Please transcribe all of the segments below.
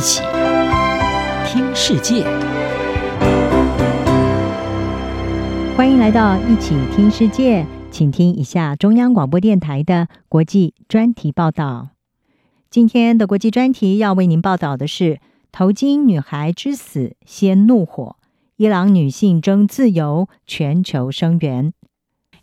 一起听世界，欢迎来到一起听世界，请听一下中央广播电台的国际专题报道。今天的国际专题要为您报道的是：头巾女孩之死先怒火，伊朗女性争自由，全球声援。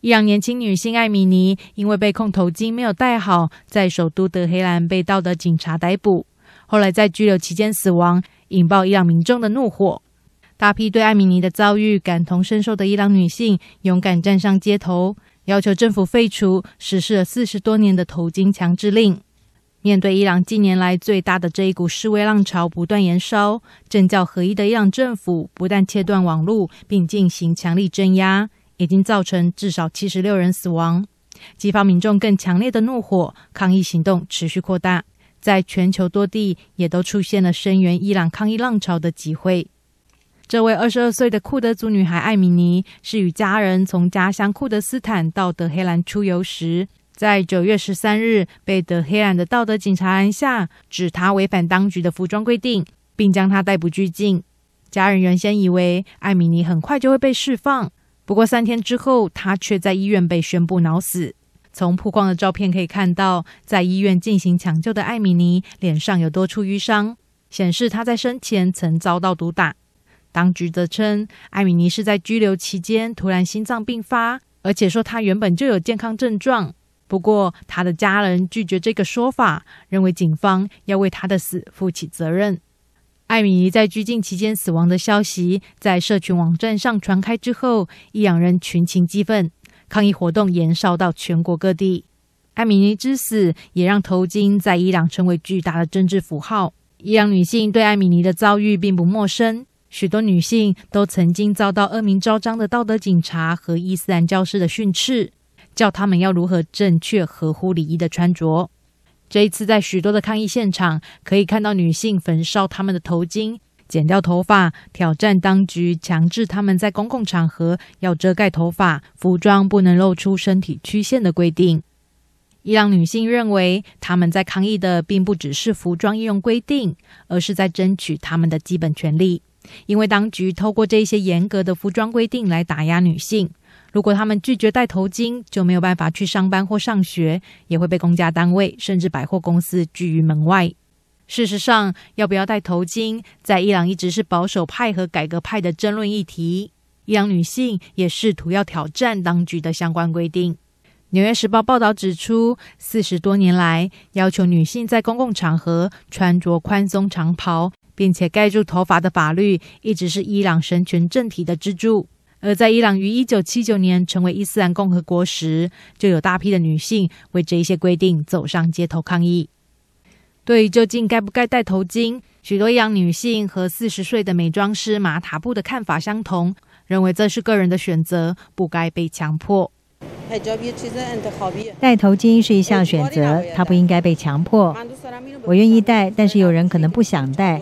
伊朗年轻女性艾米尼因为被控头巾没有戴好，在首都德黑兰被道德警察逮捕，后来在拘留期间死亡，引爆伊朗民众的怒火。大批对艾米尼的遭遇感同身受的伊朗女性勇敢站上街头，要求政府废除实施了四十多年的头巾强制令。面对伊朗近年来最大的这一股示威浪潮不断延烧，政教合一的伊朗政府不但切断网络，并进行强力镇压。已经造成至少七十六人死亡，激发民众更强烈的怒火，抗议行动持续扩大，在全球多地也都出现了声援伊朗抗议浪潮的集会。这位二十二岁的库德族女孩艾米尼是与家人从家乡库德斯坦到德黑兰出游时，在九月十三日被德黑兰的道德警察拦下，指她违反当局的服装规定，并将她逮捕拘禁。家人原先以为艾米尼很快就会被释放。不过三天之后，她却在医院被宣布脑死。从曝光的照片可以看到，在医院进行抢救的艾米尼脸上有多处瘀伤，显示他在生前曾遭到毒打。当局则称，艾米尼是在拘留期间突然心脏病发，而且说他原本就有健康症状。不过，他的家人拒绝这个说法，认为警方要为他的死负起责任。艾米尼在拘禁期间死亡的消息在社群网站上传开之后，伊朗人群情激愤，抗议活动延烧到全国各地。艾米尼之死也让头巾在伊朗成为巨大的政治符号。伊朗女性对艾米尼的遭遇并不陌生，许多女性都曾经遭到恶名昭彰的道德警察和伊斯兰教师的训斥，教他们要如何正确、合乎礼仪的穿着。这一次，在许多的抗议现场，可以看到女性焚烧他们的头巾、剪掉头发，挑战当局强制他们在公共场合要遮盖头发、服装不能露出身体曲线的规定。伊朗女性认为，他们在抗议的并不只是服装应用规定，而是在争取他们的基本权利，因为当局透过这些严格的服装规定来打压女性。如果他们拒绝戴头巾，就没有办法去上班或上学，也会被公家单位甚至百货公司拒于门外。事实上，要不要戴头巾，在伊朗一直是保守派和改革派的争论议题。伊朗女性也试图要挑战当局的相关规定。《纽约时报》报道指出，四十多年来，要求女性在公共场合穿着宽松长袍，并且盖住头发的法律，一直是伊朗神权政体的支柱。而在伊朗于一九七九年成为伊斯兰共和国时，就有大批的女性为这一些规定走上街头抗议。对于究竟该不该戴头巾，许多伊朗女性和四十岁的美妆师马塔布的看法相同，认为这是个人的选择，不该被强迫。戴头巾是一项选择，它不应该被强迫。我愿意戴，但是有人可能不想戴。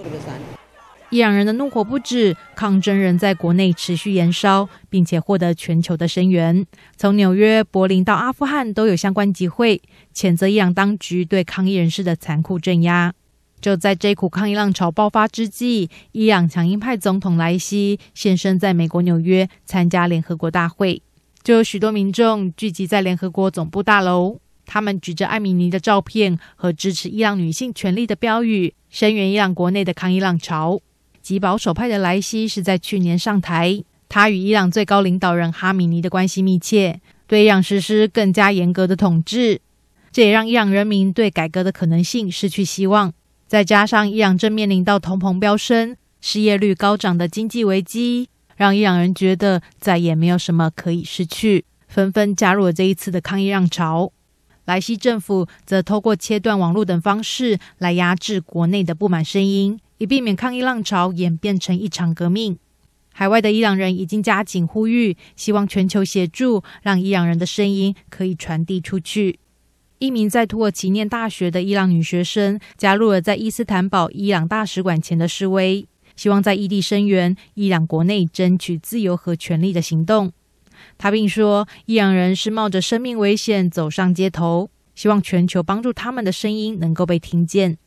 伊朗人的怒火不止，抗争仍在国内持续延烧，并且获得全球的声援。从纽约、柏林到阿富汗，都有相关集会，谴责伊朗当局对抗议人士的残酷镇压。就在这股抗议浪潮爆发之际，伊朗强硬派总统莱西现身在美国纽约参加联合国大会，就有许多民众聚集在联合国总部大楼，他们举着艾米尼的照片和支持伊朗女性权利的标语，声援伊朗国内的抗议浪潮。极保守派的莱西是在去年上台，他与伊朗最高领导人哈米尼的关系密切，对伊朗实施更加严格的统治，这也让伊朗人民对改革的可能性失去希望。再加上伊朗正面临到通膨飙升、失业率高涨的经济危机，让伊朗人觉得再也没有什么可以失去，纷纷加入了这一次的抗议浪潮。莱西政府则透过切断网络等方式来压制国内的不满声音。以避免抗议浪潮演变成一场革命，海外的伊朗人已经加紧呼吁，希望全球协助，让伊朗人的声音可以传递出去。一名在土耳其念大学的伊朗女学生加入了在伊斯坦堡伊朗大使馆前的示威，希望在异地声援伊朗国内争取自由和权利的行动。她并说，伊朗人是冒着生命危险走上街头，希望全球帮助他们的声音能够被听见。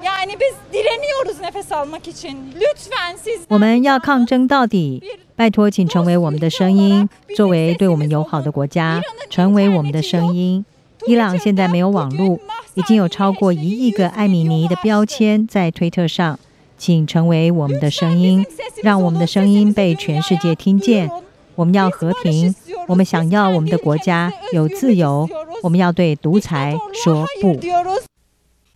我们要抗争到底，拜托，请成为我们的声音。作为对我们友好的国家，成为我们的声音。伊朗现在没有网络，已经有超过一亿个艾米尼的标签在推特上，请成为我们的声音，让我们的声音被全世界听见。我们要和平，我们想要我们的国家有自由，我们要对独裁说不。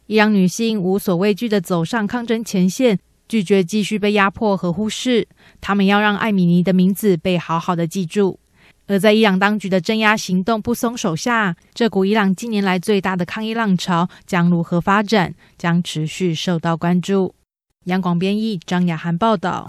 伊朗女性无所畏惧地走上抗争前线，拒绝继续被压迫和忽视。她们要让艾米尼的名字被好好的记住。而在伊朗当局的镇压行动不松手下，这股伊朗近年来最大的抗议浪潮将如何发展，将持续受到关注。央广编译张雅涵报道。